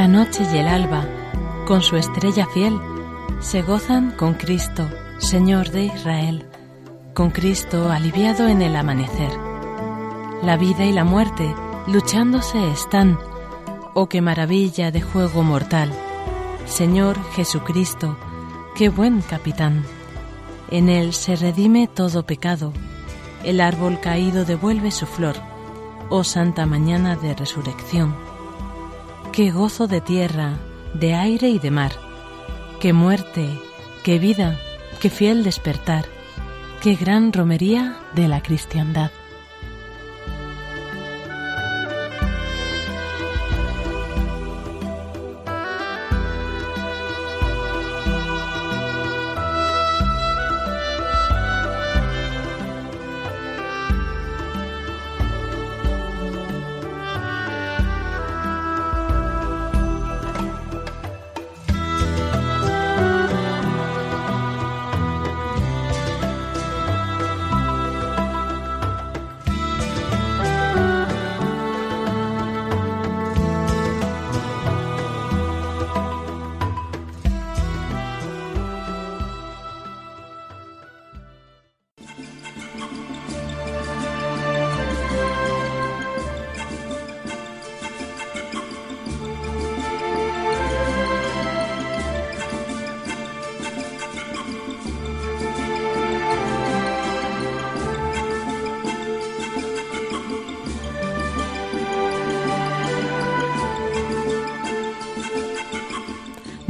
La noche y el alba, con su estrella fiel, se gozan con Cristo, Señor de Israel, con Cristo aliviado en el amanecer. La vida y la muerte luchándose están, oh qué maravilla de juego mortal. Señor Jesucristo, qué buen capitán. En él se redime todo pecado, el árbol caído devuelve su flor, oh santa mañana de resurrección. Qué gozo de tierra, de aire y de mar. Qué muerte, qué vida, qué fiel despertar. Qué gran romería de la cristiandad.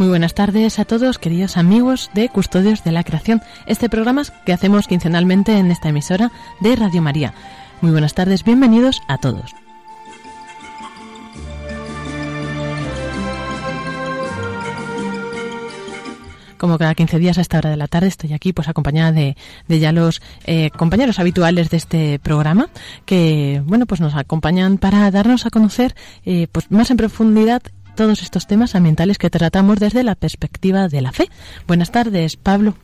Muy buenas tardes a todos, queridos amigos de Custodios de la Creación, este programa que hacemos quincenalmente en esta emisora de Radio María. Muy buenas tardes, bienvenidos a todos. como cada 15 días a esta hora de la tarde estoy aquí pues acompañada de, ya los eh, compañeros habituales de este programa que bueno pues nos acompañan para darnos a conocer eh, pues más en profundidad todos estos temas ambientales que tratamos desde la perspectiva de la fe. Buenas tardes, Pablo.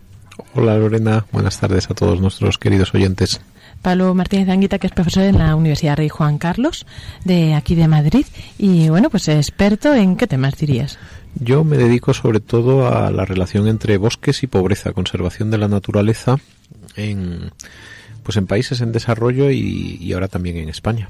Hola, Lorena. Buenas tardes a todos nuestros queridos oyentes. Pablo Martínez Anguita, que es profesor en la Universidad Rey Juan Carlos, de aquí de Madrid, y bueno, pues experto en qué temas dirías. Yo me dedico sobre todo a la relación entre bosques y pobreza, conservación de la naturaleza en pues en países en desarrollo y, ahora también en España.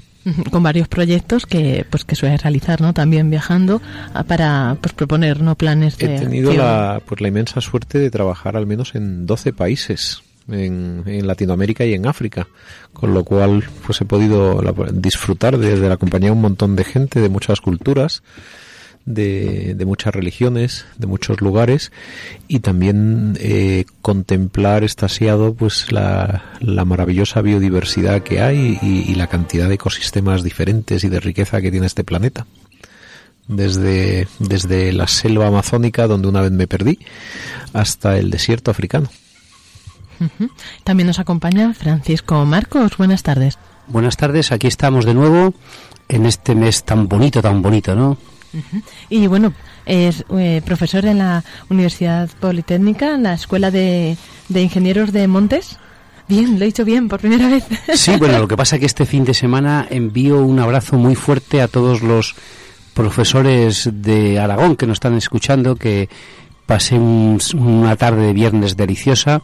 Con varios proyectos que pues que suele realizar, ¿no? También viajando para pues proponer no planes de He tenido la pues la inmensa suerte de trabajar al menos en 12 países en, en, Latinoamérica y en África, con lo cual pues he podido disfrutar desde la compañía de un montón de gente de muchas culturas, de, de muchas religiones, de muchos lugares y también eh, contemplar estasiado pues la, la, maravillosa biodiversidad que hay y, y la cantidad de ecosistemas diferentes y de riqueza que tiene este planeta desde, desde la selva amazónica, donde una vez me perdí, hasta el desierto africano. También nos acompaña Francisco Marcos. Buenas tardes. Buenas tardes, aquí estamos de nuevo en este mes tan bonito, tan bonito, ¿no? Y bueno, es eh, profesor en la Universidad Politécnica, en la Escuela de, de Ingenieros de Montes. Bien, lo he dicho bien por primera vez. Sí, bueno, lo que pasa es que este fin de semana envío un abrazo muy fuerte a todos los profesores de Aragón que nos están escuchando, que pasen una tarde de viernes deliciosa.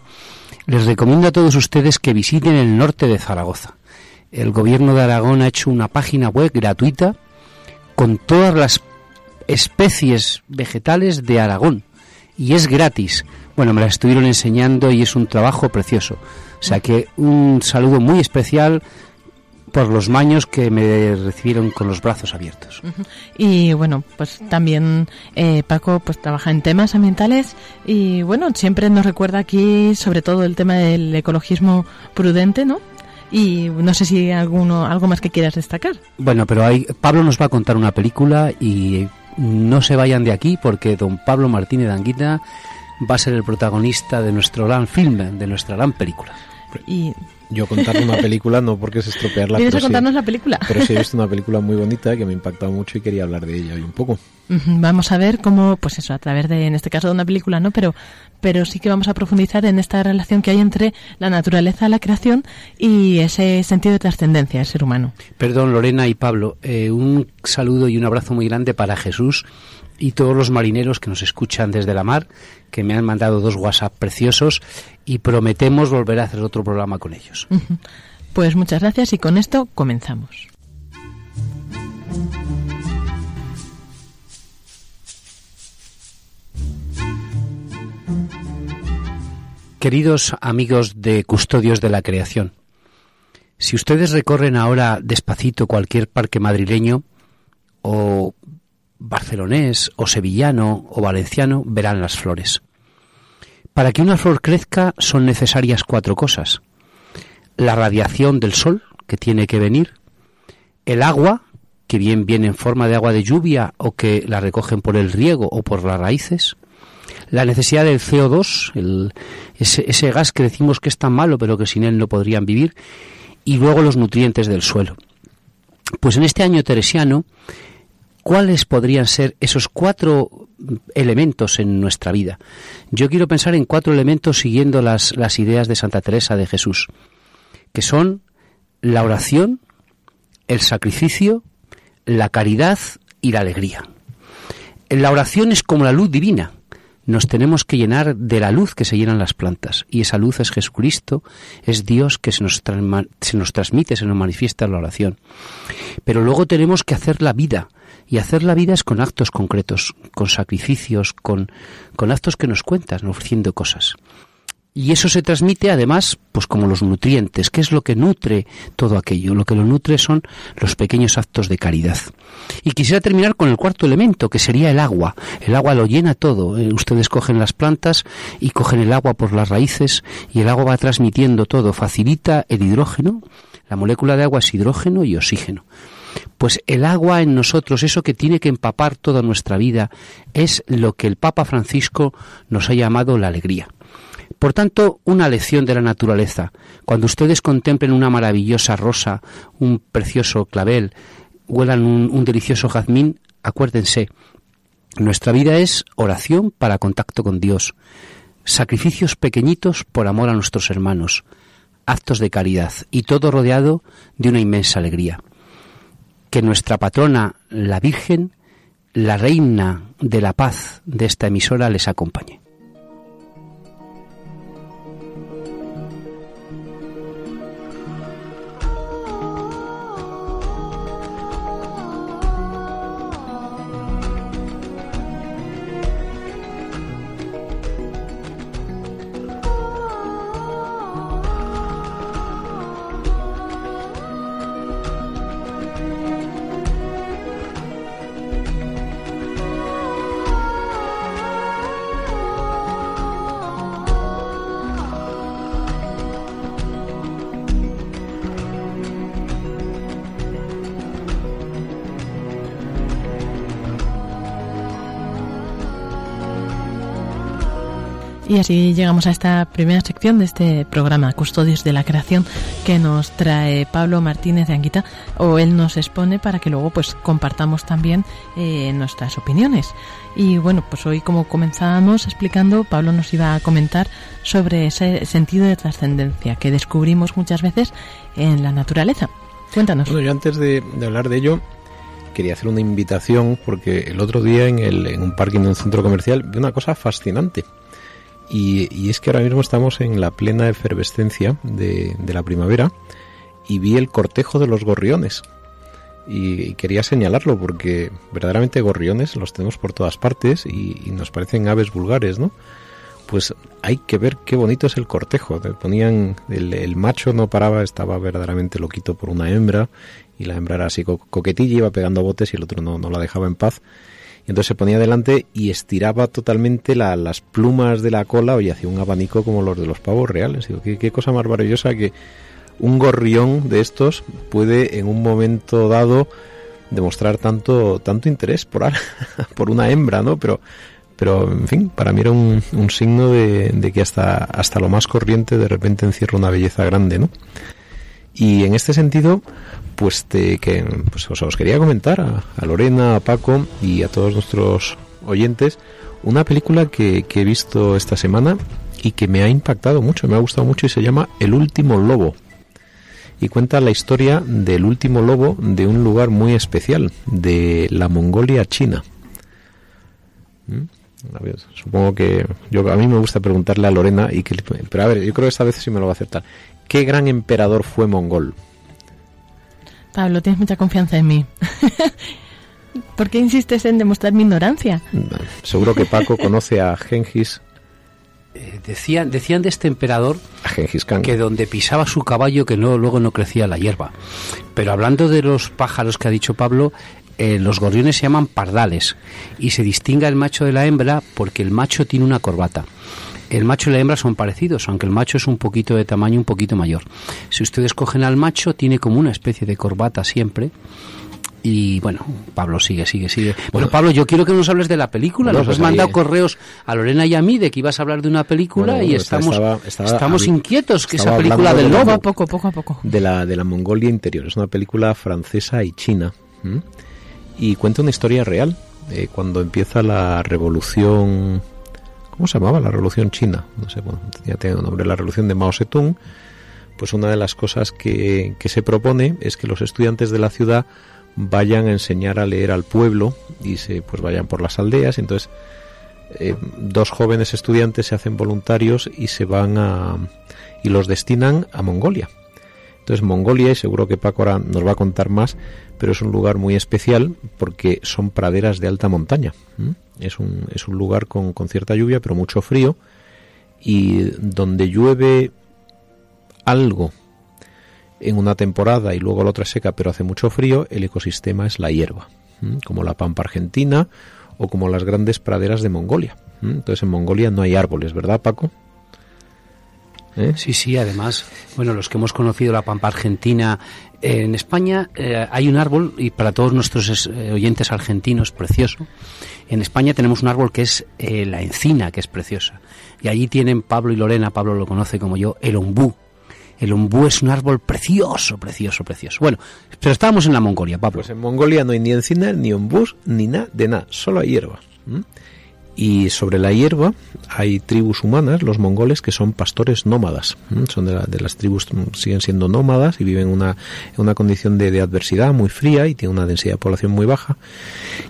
Les recomiendo a todos ustedes que visiten el norte de Zaragoza. El gobierno de Aragón ha hecho una página web gratuita con todas las especies vegetales de Aragón y es gratis. Bueno, me la estuvieron enseñando y es un trabajo precioso. O sea que un saludo muy especial por los maños que me recibieron con los brazos abiertos. Y bueno, pues también eh, Paco pues trabaja en temas ambientales y bueno, siempre nos recuerda aquí sobre todo el tema del ecologismo prudente, ¿no? Y no sé si alguno algo más que quieras destacar. Bueno, pero hay, Pablo nos va a contar una película y no se vayan de aquí porque don Pablo Martínez Anguita va a ser el protagonista de nuestro gran film, de nuestra gran película. Y yo contarle una película no porque es estropearla. ¿Vienes a contarnos la película? Pero sí he visto una película muy bonita que me ha impactado mucho y quería hablar de ella hoy un poco. Vamos a ver cómo, pues eso, a través de, en este caso, de una película, ¿no? Pero, pero sí que vamos a profundizar en esta relación que hay entre la naturaleza, la creación y ese sentido de trascendencia del ser humano. Perdón, Lorena y Pablo, eh, un saludo y un abrazo muy grande para Jesús y todos los marineros que nos escuchan desde la mar, que me han mandado dos WhatsApp preciosos y prometemos volver a hacer otro programa con ellos. Pues muchas gracias y con esto comenzamos. Queridos amigos de Custodios de la Creación, si ustedes recorren ahora despacito cualquier parque madrileño o barcelonés o sevillano o valenciano verán las flores. Para que una flor crezca son necesarias cuatro cosas. La radiación del sol, que tiene que venir, el agua, que bien viene en forma de agua de lluvia o que la recogen por el riego o por las raíces, la necesidad del CO2, ese, ese gas que decimos que es tan malo pero que sin él no podrían vivir, y luego los nutrientes del suelo. Pues en este año teresiano, ¿cuáles podrían ser esos cuatro elementos en nuestra vida. Yo quiero pensar en cuatro elementos siguiendo las, ideas de Santa Teresa de Jesús, que son la oración, el sacrificio, la caridad y la alegría. La oración es como la luz divina. Nos tenemos que llenar de la luz que se llenan las plantas. Y esa luz es Jesucristo, es Dios que se nos, se nos transmite, se nos manifiesta la oración. Pero luego tenemos que hacer la vida, y hacer la vida es con actos concretos, con sacrificios, con, con actos que nos cuentas, ofreciendo cosas. Y eso se transmite además, pues como los nutrientes. ¿Qué es lo que nutre todo aquello? Lo que lo nutre son los pequeños actos de caridad. Y quisiera terminar con el cuarto elemento, que sería el agua. El agua lo llena todo. Eh, ustedes cogen las plantas y cogen el agua por las raíces y el agua va transmitiendo todo. Facilita el hidrógeno. La molécula de agua es hidrógeno y oxígeno. Pues el agua en nosotros, eso que tiene que empapar toda nuestra vida, es lo que el Papa Francisco nos ha llamado la alegría. Por tanto, una lección de la naturaleza. Cuando ustedes contemplen una maravillosa rosa, un precioso clavel, huelan un, un delicioso jazmín, acuérdense, nuestra vida es oración para contacto con Dios, sacrificios pequeñitos por amor a nuestros hermanos, actos de caridad y todo rodeado de una inmensa alegría que nuestra patrona, la Virgen, la reina de la paz de esta emisora, les acompañe. Y así llegamos a esta primera sección de este programa, Custodios de la Creación, que nos trae Pablo Martínez de Anguita, o él nos expone para que luego pues compartamos también eh, nuestras opiniones. Y bueno, pues hoy como comenzamos explicando, Pablo nos iba a comentar sobre ese sentido de trascendencia que descubrimos muchas veces en la naturaleza. Cuéntanos. Bueno, yo antes de, hablar de ello, quería hacer una invitación porque el otro día en, el, en un parking de un centro comercial vi una cosa fascinante y, es que ahora mismo estamos en la plena efervescencia de, la primavera y vi el cortejo de los gorriones. Y, quería señalarlo porque verdaderamente gorriones los tenemos por todas partes y, nos parecen aves vulgares, ¿no? Pues hay que ver qué bonito es el cortejo. Ponían el, macho no paraba, estaba verdaderamente loquito por una hembra y la hembra era así coquetilla, iba pegando botes y el otro no, no la dejaba en paz entonces se ponía delante y estiraba totalmente las plumas de la cola y hacía un abanico como los de los pavos reales. Digo, qué, cosa más maravillosa que un gorrión de estos puede en un momento dado demostrar tanto tanto interés por, por una hembra, ¿no? Pero pero en fin, para mí era un, signo de, de, que hasta, hasta lo más corriente de repente encierra una belleza grande, ¿no? Y en este sentido, pues, te, que, pues os, quería comentar a, Lorena, a Paco y a todos nuestros oyentes una película que, he visto esta semana y que me ha impactado mucho, me ha gustado mucho y se llama El último lobo. Y cuenta la historia del último lobo de un lugar muy especial, de la Mongolia china. ¿Mm? supongo que yo a mí me gusta preguntarle a Lorena y que pero a ver, yo creo que esta vez sí me lo va a aceptar. ¿Qué gran emperador fue mongol? Pablo, tienes mucha confianza en mí. ¿Por qué insistes en demostrar mi ignorancia? Seguro que Paco conoce a Gengis. Eh, decían, decían de este emperador a Gengis Khan. que donde pisaba su caballo que no luego no crecía la hierba. Pero hablando de los pájaros que ha dicho Pablo, eh, los gorriones se llaman pardales y se distingue el macho de la hembra porque el macho tiene una corbata el macho y la hembra son parecidos, aunque el macho es un poquito de tamaño un poquito mayor. Si ustedes cogen al macho, tiene como una especie de corbata siempre. Y bueno, Pablo sigue, sigue, sigue. Bueno, Pablo, yo quiero que nos hables de la película. nos has mandado correos a Lorena y a mí de que ibas a hablar de una película y estamos, estamos inquietos que esa película del lobo. Poco, poco a poco. De la, de la Mongolia interior. Es una película francesa y china. Y cuenta una historia real. de cuando empieza la revolución ¿Cómo se llamaba? La Revolución China. No sé, bueno, ya tiene un nombre, la Revolución de Mao Zedong. Pues una de las cosas que, se propone es que los estudiantes de la ciudad vayan a enseñar a leer al pueblo y se pues vayan por las aldeas. Entonces, eh, dos jóvenes estudiantes se hacen voluntarios y se van a y los destinan a Mongolia. Entonces Mongolia, y seguro que Paco ahora nos va a contar más, pero es un lugar muy especial porque son praderas de alta montaña. Es un, es un lugar con, con cierta lluvia, pero mucho frío, y donde llueve algo en una temporada y luego la otra seca, pero hace mucho frío, el ecosistema es la hierba, como la pampa argentina o como las grandes praderas de Mongolia. Entonces en Mongolia no hay árboles, ¿verdad, Paco? ¿Eh? Sí, sí, además, bueno, los que hemos conocido la Pampa Argentina, en España eh, hay un árbol, y para todos nuestros eh, oyentes argentinos, precioso. En España tenemos un árbol que es la encina, que es preciosa. Y allí tienen Pablo y Lorena, Pablo lo conoce como yo, el ombú. El ombú es un árbol precioso, precioso, precioso. Bueno, pero estábamos en la Mongolia, Pablo. Pues en Mongolia no hay ni encina, ni ombús, ni nada de nada, solo hay hierba. Y sobre la hierba hay tribus humanas, los mongoles, que son pastores nómadas. Son de, las tribus, siguen siendo nómadas y viven una, en una condición de, adversidad muy fría y tienen una densidad de población muy baja.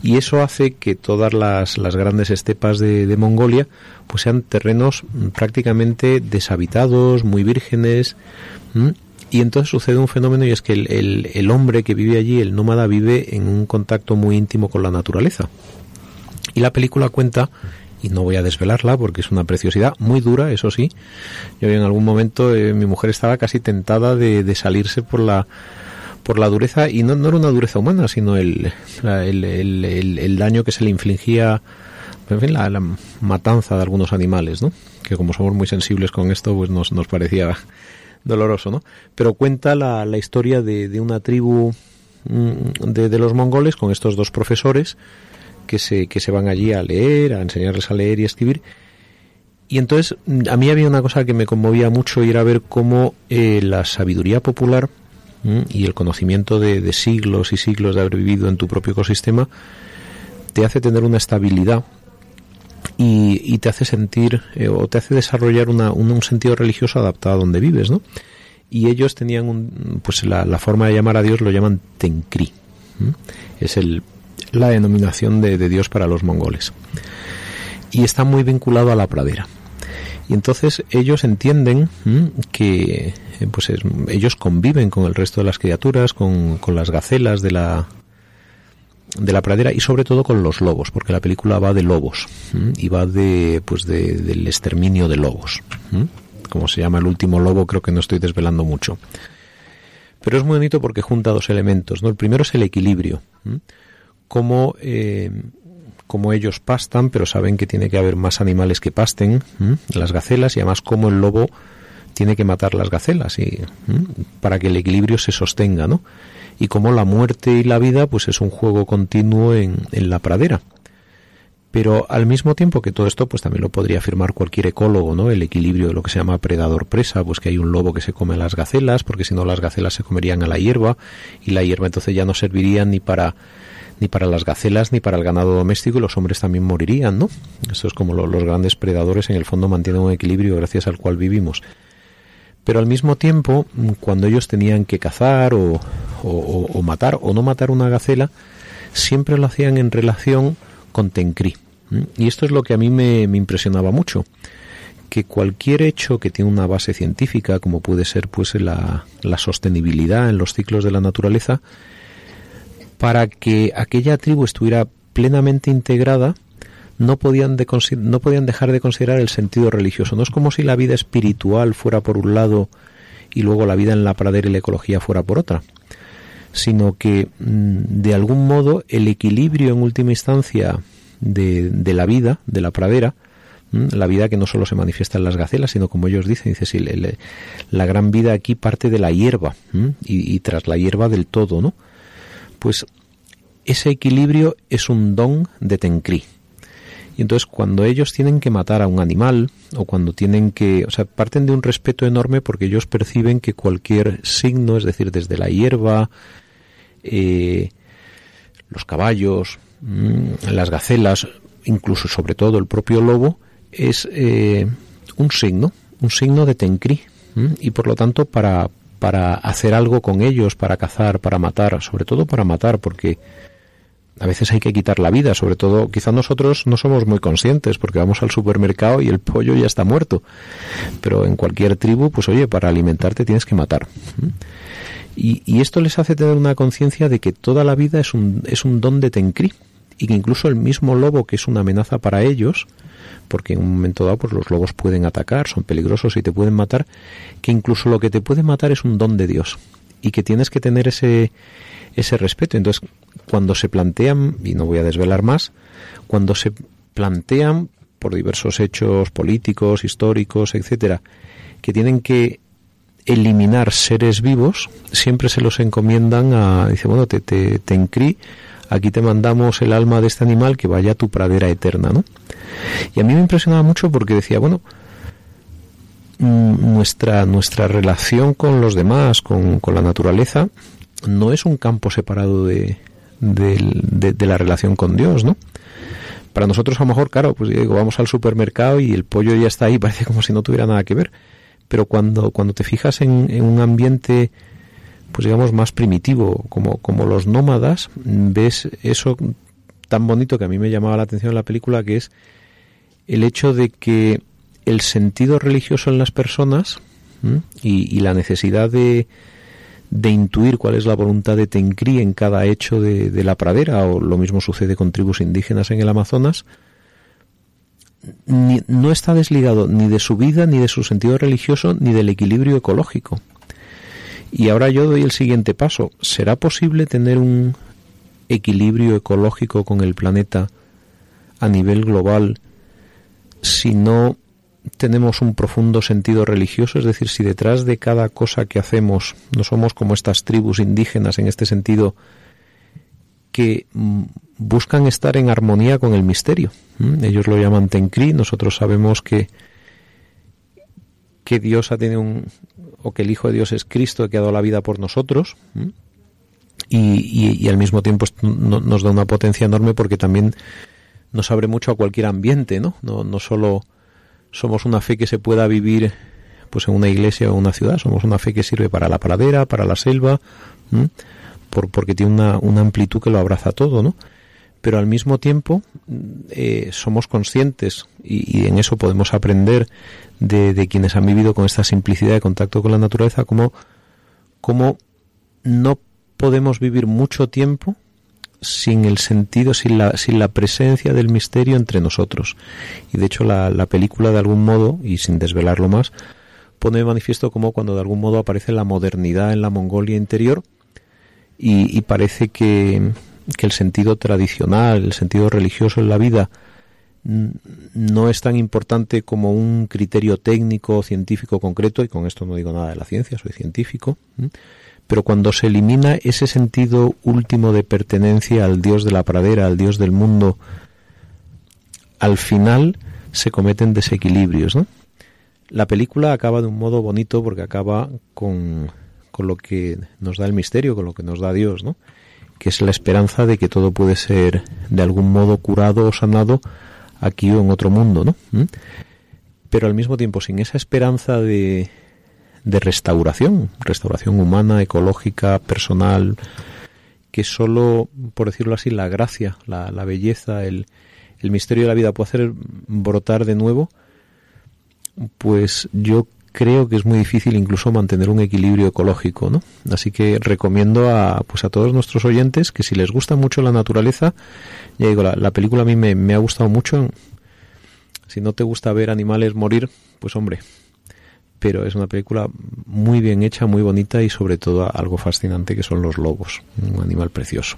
Y eso hace que todas las, las grandes estepas de, Mongolia pues sean terrenos prácticamente deshabitados, muy vírgenes. Y entonces sucede un fenómeno y es que el, el hombre que vive allí, el nómada, vive en un contacto muy íntimo con la naturaleza. Y la película cuenta, y no voy a desvelarla porque es una preciosidad, muy dura, eso sí. Yo en algún momento eh, mi mujer estaba casi tentada de, salirse por la por la dureza, y no, no era una dureza humana, sino el, el, el, daño que se le infligía, en fin, la, matanza de algunos animales, ¿no? Que como somos muy sensibles con esto, pues nos, nos parecía doloroso, ¿no? Pero cuenta la, historia de, de una tribu mm, de, de los mongoles con estos dos profesores que se, que se van allí a leer, a enseñarles a leer y a escribir. Y entonces a mí había una cosa que me conmovía mucho y era ver cómo eh, la sabiduría popular y el conocimiento de, siglos y siglos de haber vivido en tu propio ecosistema te hace tener una estabilidad y, te hace sentir eh, o te hace desarrollar un, sentido religioso adaptado a donde vives, ¿no? Y ellos tenían un, pues la, forma de llamar a Dios lo llaman Tenkri. Es el, la denominación de, Dios para los mongoles. Y está muy vinculado a la pradera. Y entonces ellos entienden que eh, pues ellos conviven con el resto de las criaturas, con, con las gacelas de la, de la pradera y sobre todo con los lobos, porque la película va de lobos y va de pues de, del exterminio de lobos. Como se llama el último lobo, creo que no estoy desvelando mucho. Pero es muy bonito porque junta dos elementos. ¿no? El primero es el equilibrio. Como, eh, como ellos pastan, pero saben que tiene que haber más animales que pasten, las gacelas, y además como el lobo tiene que matar las gacelas y, para que el equilibrio se sostenga, ¿no? y como la muerte y la vida pues es un juego continuo en, en la pradera. Pero al mismo tiempo que todo esto, pues también lo podría afirmar cualquier ecólogo, ¿no? El equilibrio de lo que se llama predador-presa, pues que hay un lobo que se come a las gacelas, porque si no las gacelas se comerían a la hierba, y la hierba entonces ya no serviría ni para ni para las gacelas ni para el ganado doméstico y los hombres también morirían, ¿no? Eso es como los grandes predadores en el fondo mantienen un equilibrio gracias al cual vivimos. Pero al mismo tiempo, cuando ellos tenían que cazar o, matar o no matar una gacela, siempre lo hacían en relación con Tencri. Y esto es lo que a mí me, impresionaba mucho, que cualquier hecho que tiene una base científica, como puede ser pues la sostenibilidad en los ciclos de la naturaleza, para que aquella tribu estuviera plenamente integrada, no podían, no podían dejar de considerar el sentido religioso. No es como si la vida espiritual fuera por un lado y luego la vida en la pradera y la ecología fuera por otra, sino que mm, de algún modo el equilibrio en última instancia de, de la vida, de la pradera, la vida que no solo se manifiesta en las gacelas, sino como ellos dicen, dice, la gran vida aquí parte de la hierba y, y, tras la hierba del todo, ¿no? Pues ese equilibrio es un don de Tencri. Y entonces cuando ellos tienen que matar a un animal o cuando tienen que, o sea, parten de un respeto enorme porque ellos perciben que cualquier signo, es decir, desde la hierba, eh, los caballos, mm, las gacelas, incluso sobre todo el propio lobo, es eh, un signo, un signo de Tencri. Y por lo tanto, para, para hacer algo con ellos, para cazar, para matar, sobre todo para matar, porque a veces hay que quitar la vida, sobre todo quizá nosotros no somos muy conscientes porque vamos al supermercado y el pollo ya está muerto, pero en cualquier tribu, pues oye, para alimentarte tienes que matar. Y, esto les hace tener una conciencia de que toda la vida es un, es un don de Tencri y que incluso el mismo lobo que es una amenaza para ellos, porque en un momento dado pues los lobos pueden atacar, son peligrosos y te pueden matar, que incluso lo que te puede matar es un don de Dios y que tienes que tener ese ese respeto. Entonces, cuando se plantean, y no voy a desvelar más, cuando se plantean por diversos hechos políticos, históricos, etcétera, que tienen que eliminar seres vivos, siempre se los encomiendan a, dice, bueno, te, te, te aquí te mandamos el alma de este animal que vaya a tu pradera eterna, ¿no? Y a mí me impresionaba mucho porque decía, bueno, mm, nuestra, nuestra relación con los demás, con, con la naturaleza, no es un campo separado de, de, la relación con Dios, ¿no? Para nosotros a lo mejor, claro, pues digo, vamos al supermercado y el pollo ya está ahí, parece como si no tuviera nada que ver. Pero cuando, cuando te fijas en, un ambiente, pues digamos, más primitivo, como, como los nómadas, ves eso tan bonito que a mí me llamaba la atención en la película, que es el hecho de que el sentido religioso en las personas y, la necesidad de, de intuir cuál es la voluntad de Tencri en cada hecho de, la pradera, o lo mismo sucede con tribus indígenas en el Amazonas, no está desligado ni de su vida, ni de su sentido religioso, ni del equilibrio ecológico. Y ahora yo doy el siguiente paso. ¿Será posible tener un equilibrio ecológico con el planeta a nivel global si no tenemos un profundo sentido religioso, es decir, si detrás de cada cosa que hacemos no somos como estas tribus indígenas en este sentido que mm, buscan estar en armonía con el misterio. Ellos lo llaman Tencri, nosotros sabemos que que Dios ha tenido un, o que el Hijo de Dios es Cristo que ha dado la vida por nosotros. Y, al mismo tiempo nos da una potencia enorme porque también nos abre mucho a cualquier ambiente, ¿no? No, no solo somos una fe que se pueda vivir pues en una iglesia o en una ciudad, somos una fe que sirve para la pradera, para la selva, por, porque tiene una, una, amplitud que lo abraza todo, ¿no? Pero al mismo tiempo eh, somos conscientes y, en eso podemos aprender de, quienes han vivido con esta simplicidad de contacto con la naturaleza, como, como no podemos vivir mucho tiempo sin el sentido, sin la, sin la presencia del misterio entre nosotros. Y de hecho la película de algún modo, y sin desvelarlo más, pone de manifiesto como cuando de algún modo aparece la modernidad en la Mongolia interior y, parece que, que, el sentido tradicional, el sentido religioso en la vida no es tan importante como un criterio técnico científico concreto, y con esto no digo nada de la ciencia, soy científico, pero cuando se elimina ese sentido último de pertenencia al Dios de la pradera, al Dios del mundo, al final se cometen desequilibrios. ¿no? La película acaba de un modo bonito porque acaba con, con lo que nos da el misterio, con lo que nos da Dios, ¿no? Que es la esperanza de que todo puede ser de algún modo curado o sanado aquí o en otro mundo, ¿no? ¿Mm? Pero al mismo tiempo, sin esa esperanza de, de restauración, restauración humana, ecológica, personal, que solo, por decirlo así, la gracia, la, la belleza, el, el misterio de la vida puede hacer brotar de nuevo, pues yo creo que es muy difícil incluso mantener un equilibrio ecológico, ¿no? Así que recomiendo a, pues a todos nuestros oyentes que si les gusta mucho la naturaleza, ya digo, la, la película a mí me, ha gustado mucho. Si no te gusta ver animales morir, pues hombre, pero es una película muy bien hecha, muy bonita y sobre todo algo fascinante que son los lobos, un animal precioso.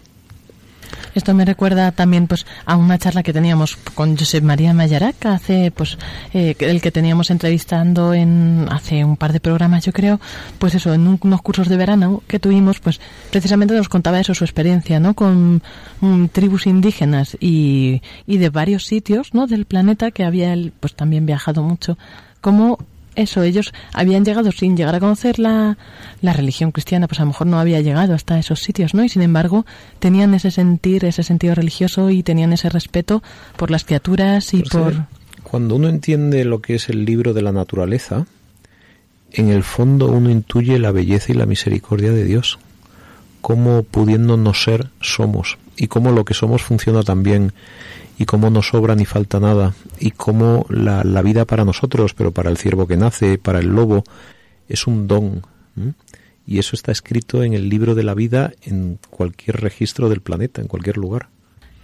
Esto me recuerda también pues a una charla que teníamos con Josep María Mayarac hace pues eh, el que teníamos entrevistando en hace un par de programas yo creo pues eso en unos cursos de verano que tuvimos pues precisamente nos contaba eso su experiencia no con mm, tribus indígenas y, y de varios sitios no del planeta que había él pues también viajado mucho. Como eso, ellos habían llegado sin llegar a conocer la, la, religión cristiana, pues a lo mejor no había llegado hasta esos sitios, ¿no? Y sin embargo tenían ese sentir, ese sentido religioso y tenían ese respeto por las criaturas y por... Cuando uno entiende lo que es el libro de la naturaleza, en el fondo uno intuye la belleza y la misericordia de Dios, cómo pudiendo no ser somos y cómo lo que somos funciona también y cómo no sobra ni falta nada, y cómo la, la, vida para nosotros, pero para el ciervo que nace, para el lobo, es un don. Y eso está escrito en el libro de la vida en cualquier registro del planeta, en cualquier lugar.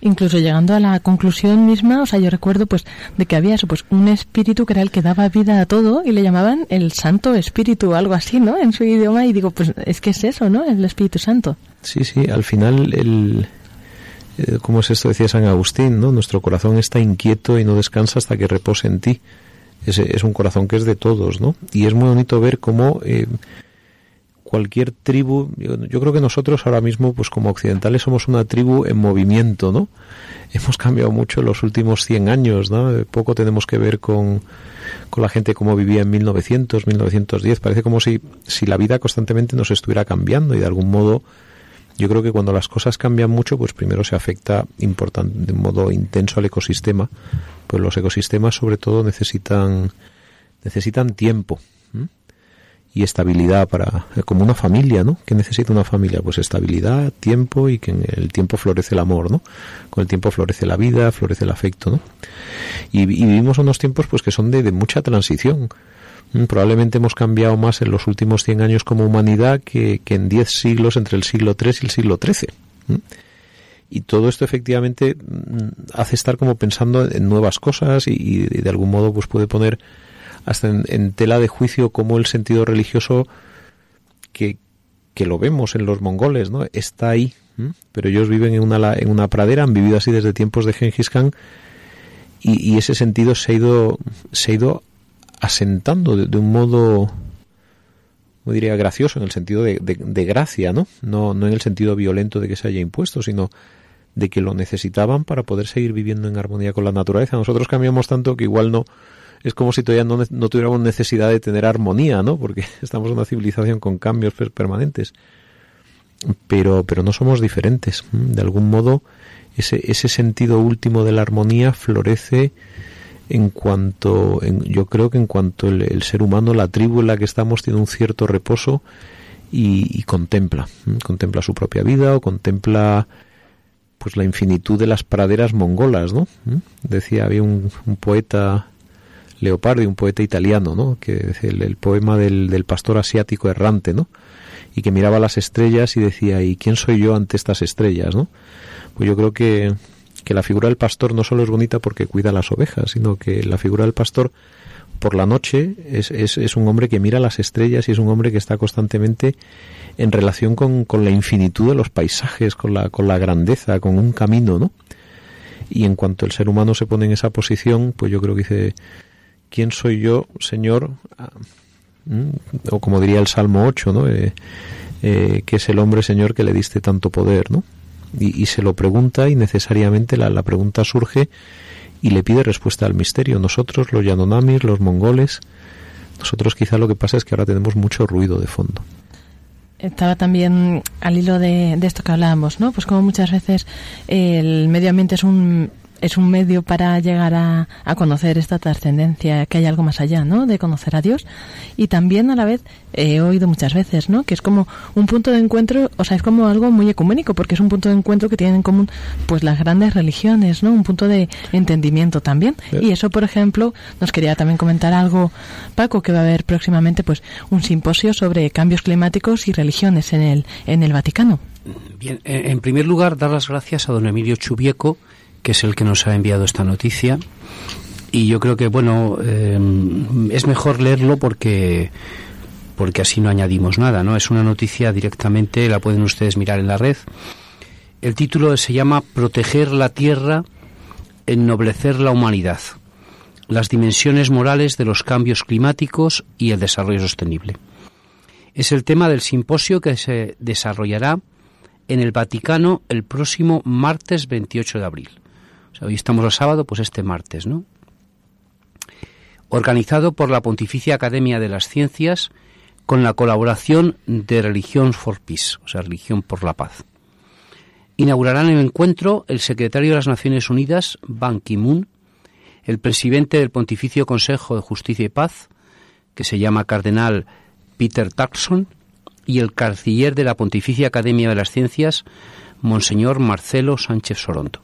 Incluso llegando a la conclusión misma, o sea, yo recuerdo pues de que había eso, pues un espíritu que era el que daba vida a todo y le llamaban el Santo Espíritu o algo así, ¿no? En su idioma y digo, pues es que es eso, ¿no? El Espíritu Santo. Sí, sí, al final el, eh, ¿cómo es esto? Decía San Agustín, ¿no? Nuestro corazón está inquieto y no descansa hasta que repose en ti. Es, es un corazón que es de todos, ¿no? Y es muy bonito ver cómo eh, cualquier tribu, yo, creo que nosotros ahora mismo, pues como occidentales, somos una tribu en movimiento, ¿no? Hemos cambiado mucho en los últimos 100 años, ¿no? Poco tenemos que ver con, con la gente como vivía en 1900, 1910. Parece como si, si la vida constantemente nos estuviera cambiando y de algún modo yo creo que cuando las cosas cambian mucho, pues primero se afecta importante, de modo intenso al ecosistema. Pues los ecosistemas sobre todo necesitan necesitan tiempo y estabilidad para como una familia, ¿no? ¿Qué necesita una familia? Pues estabilidad, tiempo y que en el tiempo florece el amor, ¿no? Con el tiempo florece la vida, florece el afecto, ¿no? Y, vivimos unos tiempos pues que son de, de mucha transición probablemente hemos cambiado más en los últimos 100 años como humanidad que, en 10 siglos entre el siglo III y el siglo XIII. Y todo esto efectivamente mm, hace estar como pensando en nuevas cosas y, de algún modo pues puede poner hasta en, tela de juicio como el sentido religioso que, que lo vemos en los mongoles, ¿no? Está ahí, pero ellos viven en una, en una pradera, han vivido así desde tiempos de Genghis Khan y, y ese sentido se ha ido, se ha ido asentando de, un modo, no diría gracioso, en el sentido de, de, gracia, ¿no? ¿no? No en el sentido violento de que se haya impuesto, sino de que lo necesitaban para poder seguir viviendo en armonía con la naturaleza. Nosotros cambiamos tanto que igual no, es como si todavía no, no, tuviéramos necesidad de tener armonía, ¿no? Porque estamos en una civilización con cambios permanentes. Pero, pero no somos diferentes. De algún modo, ese, ese sentido último de la armonía florece en cuanto, en, yo creo que en cuanto el, ser humano, la tribu en la que estamos, tiene un cierto reposo y, contempla, contempla su propia vida o contempla pues la infinitud de las praderas mongolas, ¿no? Decía, había un, poeta Leopardi, un poeta italiano, ¿no? Que el, el poema del, del, pastor asiático errante, ¿no? Y que miraba las estrellas y decía, ¿y quién soy yo ante estas estrellas, no? Pues yo creo que, que la figura del pastor no solo es bonita porque cuida las ovejas, sino que la figura del pastor por la noche es, es, un hombre que mira las estrellas y es un hombre que está constantemente en relación con, con, la infinitud de los paisajes, con la, con la grandeza, con un camino, ¿no? Y en cuanto el ser humano se pone en esa posición, pues yo creo que dice, ¿quién soy yo, Señor? Ah, o como diría el Salmo 8, ¿no? Eh, eh, que es el hombre, Señor, que le diste tanto poder, ¿no? Y, se lo pregunta y necesariamente la, la, pregunta surge y le pide respuesta al misterio. Nosotros, los Yanonamis, los mongoles, nosotros quizá lo que pasa es que ahora tenemos mucho ruido de fondo. Estaba también al hilo de, de esto que hablábamos, ¿no? Pues como muchas veces el medio ambiente es un es un medio para llegar a, a conocer esta trascendencia, que hay algo más allá, ¿no? De conocer a Dios. Y también a la vez he oído muchas veces, ¿no? Que es como un punto de encuentro, o sea, es como algo muy ecuménico, porque es un punto de encuentro que tienen en común, pues, las grandes religiones, ¿no? Un punto de entendimiento también. Y eso, por ejemplo, nos quería también comentar algo, Paco, que va a haber próximamente, pues, un simposio sobre cambios climáticos y religiones en el, en el Vaticano. Bien, en primer lugar, dar las gracias a don Emilio Chubieco, que es el que nos ha enviado esta noticia. Y yo creo que, bueno, eh, es mejor leerlo porque porque así no añadimos nada, ¿no? Es una noticia directamente, la pueden ustedes mirar en la red. El título se llama Proteger la Tierra, ennoblecer la humanidad. Las dimensiones morales de los cambios climáticos y el desarrollo sostenible. Es el tema del simposio que se desarrollará en el Vaticano el próximo martes 28 de abril hoy estamos el sábado, pues este martes, ¿no? Organizado por la Pontificia Academia de las Ciencias con la colaboración de Religión for Peace, o sea, Religión por la Paz. Inaugurarán el encuentro el secretario de las Naciones Unidas, Ban Ki-moon, el presidente del Pontificio Consejo de Justicia y Paz, que se llama Cardenal Peter Turkson, y el canciller de la Pontificia Academia de las Ciencias, Monseñor Marcelo Sánchez Soronto.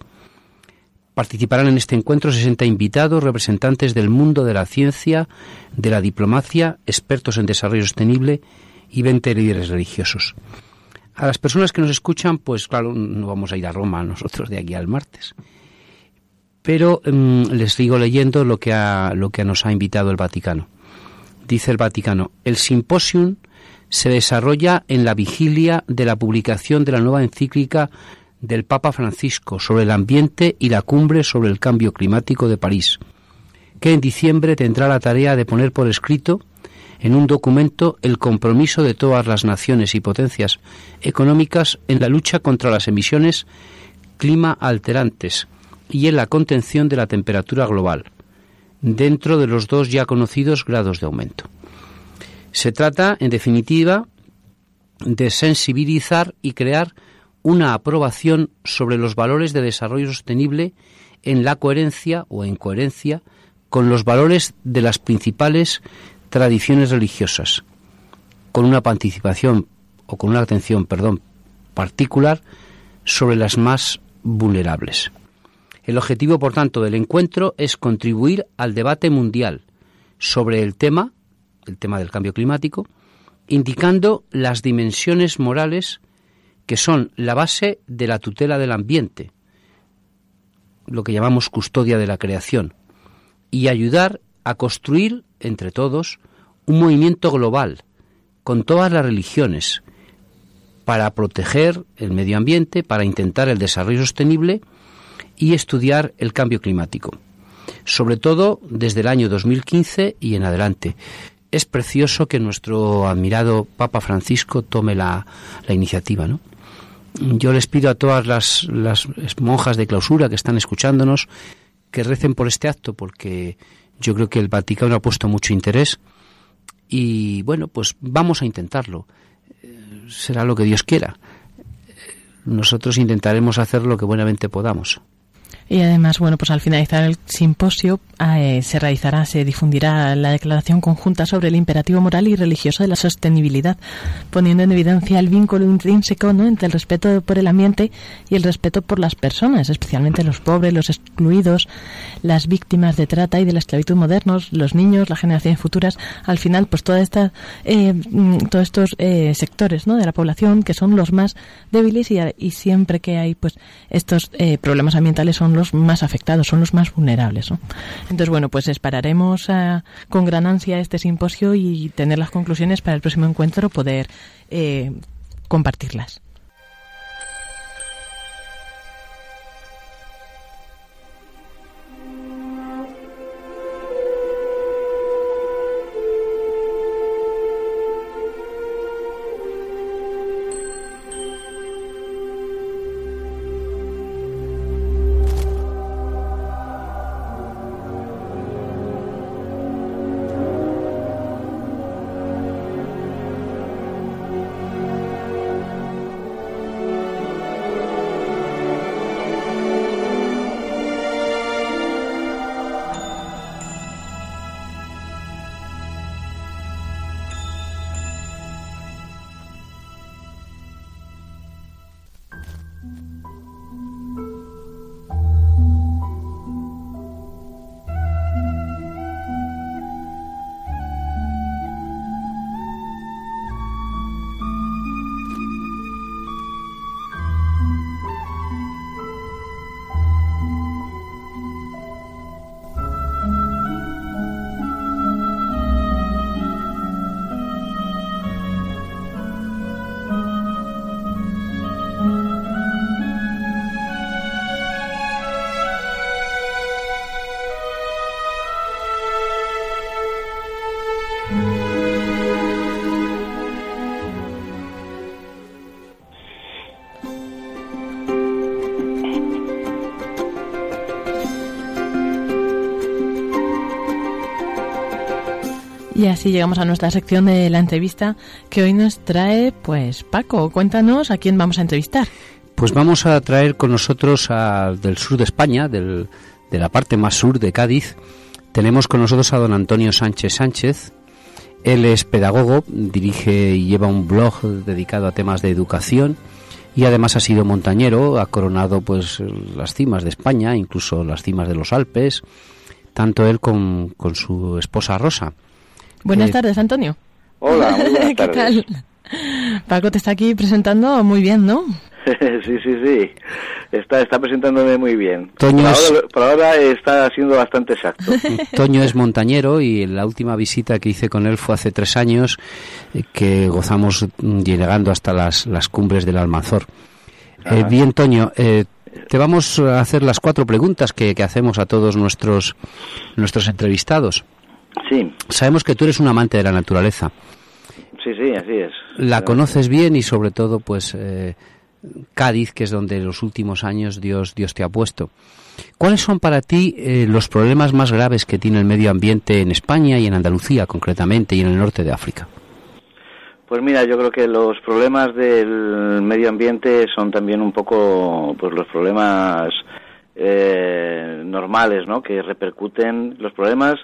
Participarán en este encuentro 60 invitados, representantes del mundo de la ciencia, de la diplomacia, expertos en desarrollo sostenible y 20 líderes religiosos. A las personas que nos escuchan, pues claro, no vamos a ir a Roma nosotros de aquí al martes. Pero mm, les sigo leyendo lo que, lo que nos ha invitado el Vaticano. Dice el Vaticano, el simposium se desarrolla en la vigilia de la publicación de la nueva encíclica del Papa Francisco sobre el ambiente y la cumbre sobre el cambio climático de París, que en diciembre tendrá la tarea de poner por escrito en un documento el compromiso de todas las naciones y potencias económicas en la lucha contra las emisiones clima alterantes y en la contención de la temperatura global, dentro de los dos ya conocidos grados de aumento. Se trata, en definitiva, de sensibilizar y crear una aprobación sobre los valores de desarrollo sostenible en la coherencia o en coherencia con los valores de las principales tradiciones religiosas, con una participación o con una atención, perdón, particular sobre las más vulnerables. El objetivo, por tanto, del encuentro es contribuir al debate mundial sobre el tema, el tema del cambio climático, indicando las dimensiones morales que son la base de la tutela del ambiente, lo que llamamos custodia de la creación, y ayudar a construir, entre todos, un movimiento global, con todas las religiones, para proteger el medio ambiente, para intentar el desarrollo sostenible y estudiar el cambio climático, sobre todo desde el año 2015 y en adelante es precioso que nuestro admirado Papa Francisco tome la, iniciativa, ¿no? Yo les pido a todas las, las monjas de clausura que están escuchándonos que recen por este acto, porque Yo creo que el Vaticano ha puesto mucho interés y bueno, pues vamos a intentarlo. Eh, será lo que Dios quiera. Nosotros intentaremos hacer lo que buenamente podamos. Y además, bueno, pues al finalizar el simposio eh, se realizará, se difundirá la declaración conjunta sobre el imperativo moral y religioso de la sostenibilidad, poniendo en evidencia el vínculo intrínseco ¿no? entre el respeto por el ambiente y el respeto por las personas, especialmente los pobres, los excluidos, las víctimas de trata y de la esclavitud modernos, los niños, las generaciones futuras. Al final, pues toda esta, eh, mm, todos estos eh, sectores ¿no? de la población que son los más débiles y, y siempre que hay pues estos problemas ambientales son los más afectados, son los más vulnerables. Entonces, bueno, pues esperaremos eh, con gran ansia este simposio y tener las conclusiones para el próximo encuentro, poder eh, compartirlas. Y así llegamos a nuestra sección de la entrevista que hoy nos trae, pues Paco, cuéntanos a quién vamos a entrevistar. Pues vamos a traer con nosotros del sur de España, del, de la parte más sur de Cádiz. Tenemos con nosotros a don Antonio Sánchez Sánchez. Él es pedagogo, dirige y lleva un blog dedicado a temas de educación y además ha sido montañero, ha coronado pues las cimas de España, incluso las cimas de los Alpes, tanto él con, con su esposa Rosa. Buenas tardes, Antonio. Hola, buenas ¿Qué tal? Paco te está aquí presentando muy bien, ¿no? sí, sí, sí. Está, está presentándome muy bien. Toño por, ahora, está siendo bastante exacto. Toño es montañero y la última visita que hice con él fue hace tres años, eh, que gozamos llegando hasta las, las cumbres del Almanzor. Eh, bien, Toño, eh, te vamos a hacer las cuatro preguntas que, que hacemos a todos nuestros, nuestros entrevistados. Sí. Sabemos que tú eres un amante de la naturaleza. Sí, sí, así es. La conoces bien y sobre todo, pues, eh, Cádiz, que es donde en los últimos años Dios, Dios te ha puesto. ¿Cuáles son para ti eh, los problemas más graves que tiene el medio ambiente en España y en Andalucía concretamente y en el norte de África? Pues mira, yo creo que los problemas del medio ambiente son también un poco pues los problemas eh, normales, ¿no? Que repercuten los problemas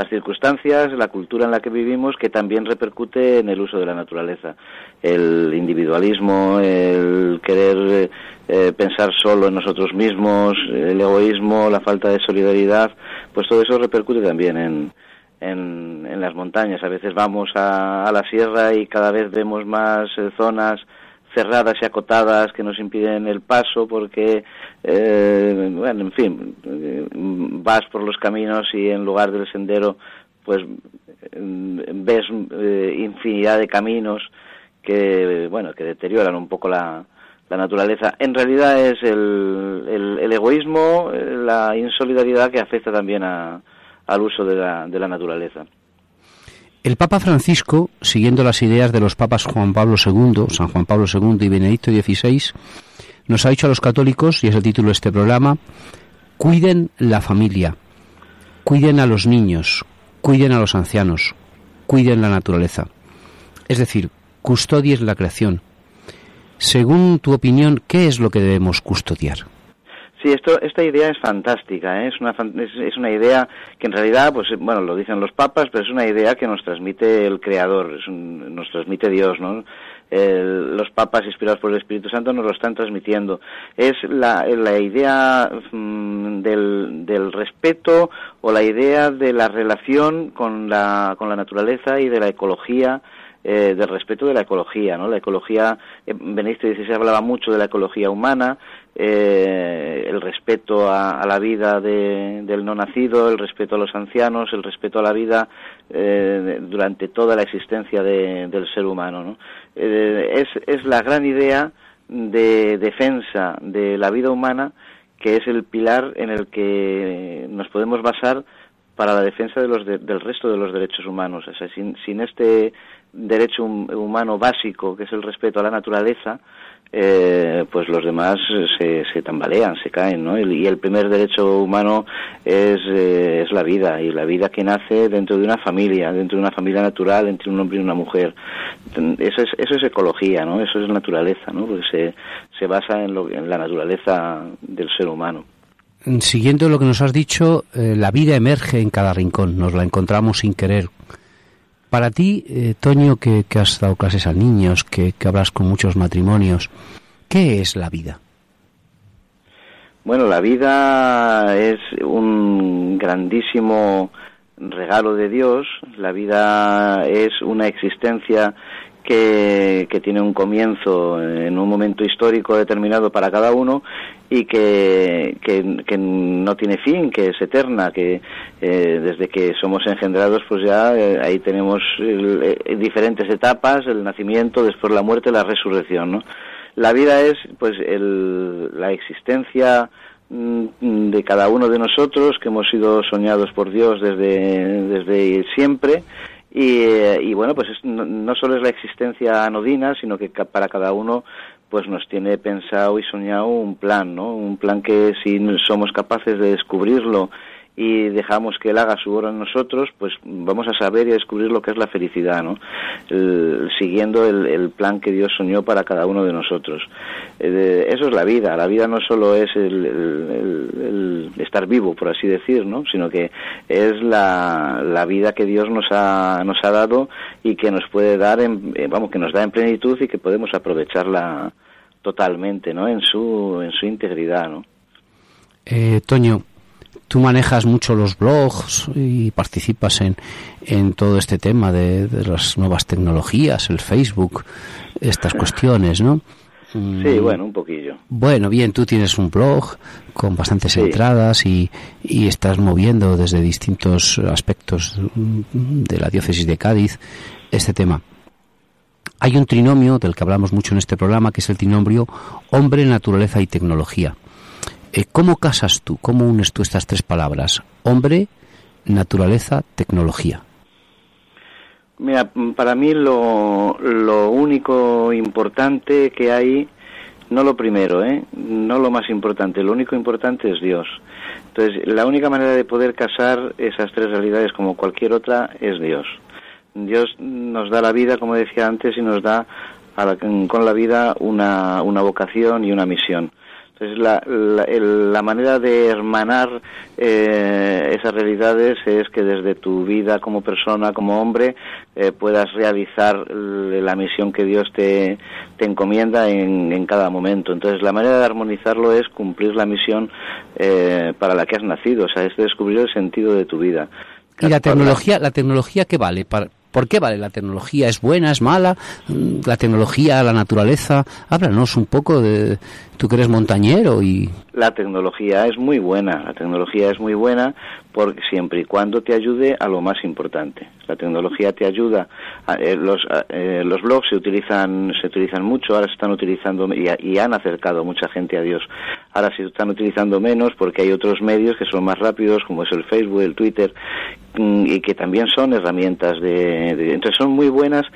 las circunstancias, la cultura en la que vivimos, que también repercute en el uso de la naturaleza. El individualismo, el querer eh, pensar solo en nosotros mismos, el egoísmo, la falta de solidaridad, pues todo eso repercute también en, en, las montañas. A veces vamos a, la sierra y cada vez vemos más eh, zonas cerradas y acotadas que nos impiden el paso porque, eh, bueno, en fin, eh, vas por los caminos y en lugar del sendero, pues ves eh, infinidad de caminos que, bueno, que deterioran un poco la, la naturaleza. En realidad es el, el, egoísmo, la insolidaridad que afecta también a, al uso de la, de la naturaleza. El Papa Francisco, siguiendo las ideas de los papas Juan Pablo II, San Juan Pablo II y Benedicto XVI, nos ha dicho a los católicos, y es el título de este programa, cuiden la familia. cuiden a los niños, cuiden a los ancianos, cuiden la naturaleza. Es decir, custodies la creación. Según tu opinión, ¿qué es lo que debemos custodiar? Sí, esto, esta idea es fantástica, ¿eh? es, una, es, una idea que en realidad, pues bueno, lo dicen los papas, pero es una idea que nos transmite el Creador, nos transmite Dios, ¿no? Los papas inspirados por el Espíritu Santo nos lo están transmitiendo. Es la, idea mm, del, del, respeto o la idea de la relación con la, con la naturaleza y de la ecología eh, del respeto de la ecología, ¿no? La ecología, eh, Benedicto XVI hablaba mucho de la ecología humana, eh, el respeto a, la vida del no nacido, el respeto a los ancianos, el respeto a la vida eh, durante toda la existencia del ser humano, ¿no? es, es la gran idea de defensa de la vida humana que es el pilar en el que nos podemos basar para la defensa de los del resto de los derechos humanos. O sea, sin, sin este derecho humano básico, que es el respeto a la naturaleza, eh, pues los demás se, se, tambalean, se caen, ¿no? Y el primer derecho humano es, eh, es la vida, y la vida que nace dentro de una familia, dentro de una familia natural, entre un hombre y una mujer. Eso es, eso es ecología, ¿no? Eso es naturaleza, ¿no? Porque se, se basa en, lo, en la naturaleza del ser humano. Siguiendo lo que nos has dicho, eh, la vida emerge en cada rincón, nos la encontramos sin querer, para ti, eh, Toño, que, has dado clases a niños, que, hablas con muchos matrimonios, ¿qué es la vida? Bueno, la vida es un grandísimo regalo de Dios, la vida es una existencia que, tiene un comienzo en un momento histórico determinado para cada uno y que, que, no tiene fin, que es eterna, que eh, desde que somos engendrados pues ya eh, ahí tenemos eh, diferentes etapas, el nacimiento, después la muerte, la resurrección, ¿no? La vida es pues el, la existencia mm, de cada uno de nosotros que hemos sido soñados por Dios desde, desde siempre y, y bueno, pues no, solo es la existencia anodina, sino que para cada uno pues nos tiene pensado y soñado un plan, ¿no? Un plan que si somos capaces de descubrirlo y dejamos que Él haga su obra en nosotros, pues vamos a saber y a descubrir lo que es la felicidad, ¿no? siguiendo el, plan que Dios soñó para cada uno de nosotros. Eh, eso es la vida. La vida no solo es el, estar vivo, por así decir, ¿no? Sino que es la, la, vida que Dios nos ha, nos ha dado y que nos puede dar, en, eh, vamos, que nos da en plenitud y que podemos aprovecharla totalmente, ¿no? En su, en su integridad, ¿no? Eh, Toño, tú manejas mucho los blogs y participas en, en todo este tema de, las nuevas tecnologías, el Facebook, estas cuestiones, ¿no? Sí, mm. bueno, un poquillo. Bueno, bien, tú tienes un blog con bastantes entradas y, y, estás moviendo desde distintos aspectos de la diócesis de Cádiz este tema. Hay un trinomio del que hablamos mucho en este programa, que es el trinomio hombre, naturaleza y tecnología. Eh, ¿Cómo casas tú, cómo unes tú estas tres palabras? Hombre, naturaleza, tecnología. Mira, para mí lo, lo único importante que hay, no lo primero, ¿eh? no lo más importante, lo único importante es Dios. Entonces, la única manera de poder casar esas tres realidades como cualquier otra es Dios. Dios nos da la vida, como decía antes, y nos da con la vida una, una vocación y una misión. Entonces, la, la, manera de hermanar eh, esas realidades es que desde tu vida como persona, como hombre, eh, puedas realizar la misión que Dios te, te encomienda en, en, cada momento. Entonces, la manera de armonizarlo es cumplir la misión eh, para la que has nacido, o sea, es descubrir el sentido de tu vida. ¿Y la tecnología, la tecnología qué vale? Para, ¿Por qué vale la tecnología? ¿Es buena? ¿Es mala? Mm, ¿La tecnología, la naturaleza? Háblanos un poco de... Tú que eres montañero y... La tecnología es muy buena. La tecnología es muy buena porque siempre y cuando te ayude a lo más importante. La tecnología te ayuda. Eh, los, eh, los blogs se utilizan, se utilizan mucho, ahora se están utilizando y, han acercado mucha gente a Dios. Ahora se están utilizando menos porque hay otros medios que son más rápidos, como es el Facebook, el Twitter, mm, y que también son herramientas de, de, entonces son muy buenas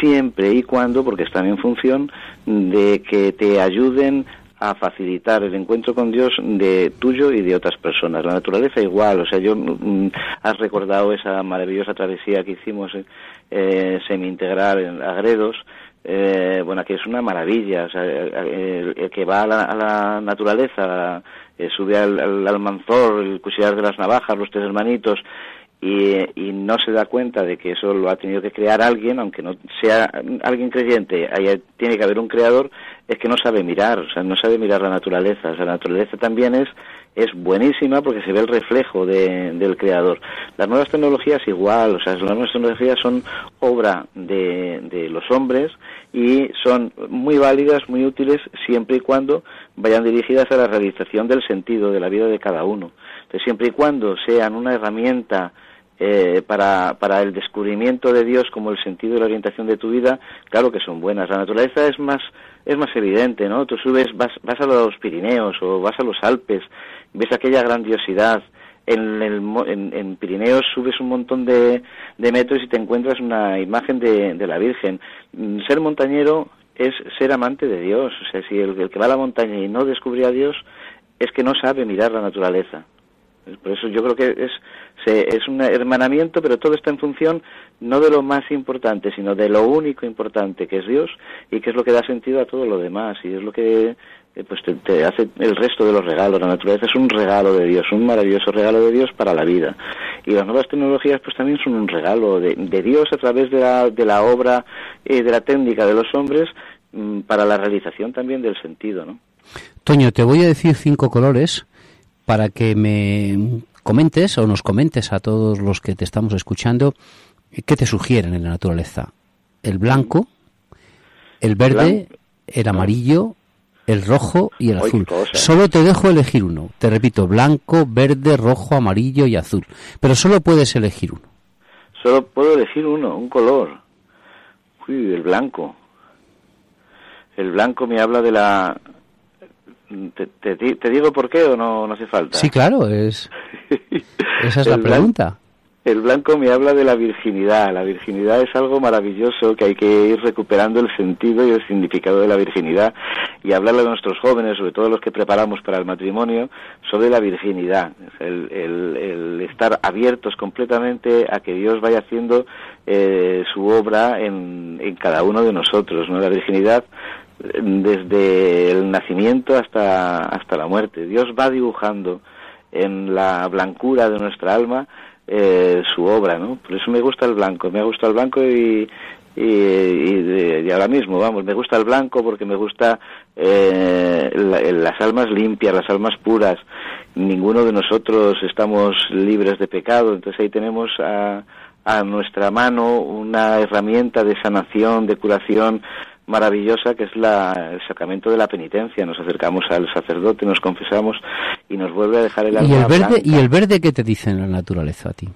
siempre y cuando porque están en función de que te ayuden a facilitar el encuentro con Dios de tuyo y de otras personas. La naturaleza igual, o sea, yo mm, has recordado esa maravillosa travesía que hicimos eh, semi-integral en Agredos, eh, bueno, que es una maravilla, o sea, el, que va a la, naturaleza, eh, sube al, al, Almanzor, el cuchillar de las navajas, los tres hermanitos, y, no se da cuenta de que eso lo ha tenido que crear alguien, aunque no sea alguien creyente, tiene que haber un creador, es que no sabe mirar, o sea, no sabe mirar la naturaleza. O sea, la naturaleza también es, es buenísima porque se ve el reflejo del creador. Las nuevas tecnologías igual, o sea, las nuevas tecnologías son obra de, de los hombres y son muy válidas, muy útiles siempre y cuando vayan dirigidas a la realización del sentido de la vida de cada uno. Entonces, siempre y cuando sean una herramienta eh, para, para el descubrimiento de Dios como el sentido y la orientación de tu vida, claro que son buenas. La naturaleza es más, es más evidente, ¿no? Tú subes, vas, vas a los Pirineos o vas a los Alpes, ves aquella grandiosidad. En, el, en, Pirineos subes un montón de, de, metros y te encuentras una imagen de, de la Virgen. Mm, ser montañero es ser amante de Dios. O sea, si el, el que va a la montaña y no descubre a Dios, es que no sabe mirar la naturaleza. Por eso yo creo que es, es un hermanamiento, pero todo está en función no de lo más importante, sino de lo único importante que es Dios y que es lo que da sentido a todo lo demás y es lo que eh, pues te, hace el resto de los regalos. La naturaleza es un regalo de Dios, un maravilloso regalo de Dios para la vida. Y las nuevas tecnologías pues también son un regalo de, Dios a través de la, de la obra y de la técnica de los hombres mm, para la realización también del sentido, ¿no? Toño, te voy a decir cinco colores para que me comentes o nos comentes a todos los que te estamos escuchando qué te sugieren en la naturaleza. El blanco, el verde, el amarillo, el rojo y el azul. Solo te dejo elegir uno. Te repito, blanco, verde, rojo, amarillo y azul. Pero solo puedes elegir uno. Solo puedo elegir uno, un color. Uy, el blanco. El blanco me habla de la ¿Te, te, digo por qué o no, no hace falta? Sí, claro, es esa es la pregunta. el blanco me habla de la virginidad. La virginidad es algo maravilloso que hay que ir recuperando el sentido y el significado de la virginidad y hablarle a nuestros jóvenes, sobre todo los que preparamos para el matrimonio, sobre la virginidad. El, el, estar abiertos completamente a que Dios vaya haciendo eh, su obra en, en cada uno de nosotros. ¿no? La virginidad desde el nacimiento hasta, hasta la muerte. Dios va dibujando en la blancura de nuestra alma eh, su obra, ¿no? Por eso me gusta el blanco, me gusta el blanco y, y, ahora mismo, vamos, me gusta el blanco porque me gusta eh, las almas limpias, las almas puras. Ninguno de nosotros estamos libres de pecado, entonces ahí tenemos a, a nuestra mano una herramienta de sanación, de curación, maravillosa que es la, el sacramento de la penitencia. Nos acercamos al sacerdote, nos confesamos y nos vuelve a dejar el alma. ¿Y el verde, ¿y el verde qué te dice en la naturaleza a ti?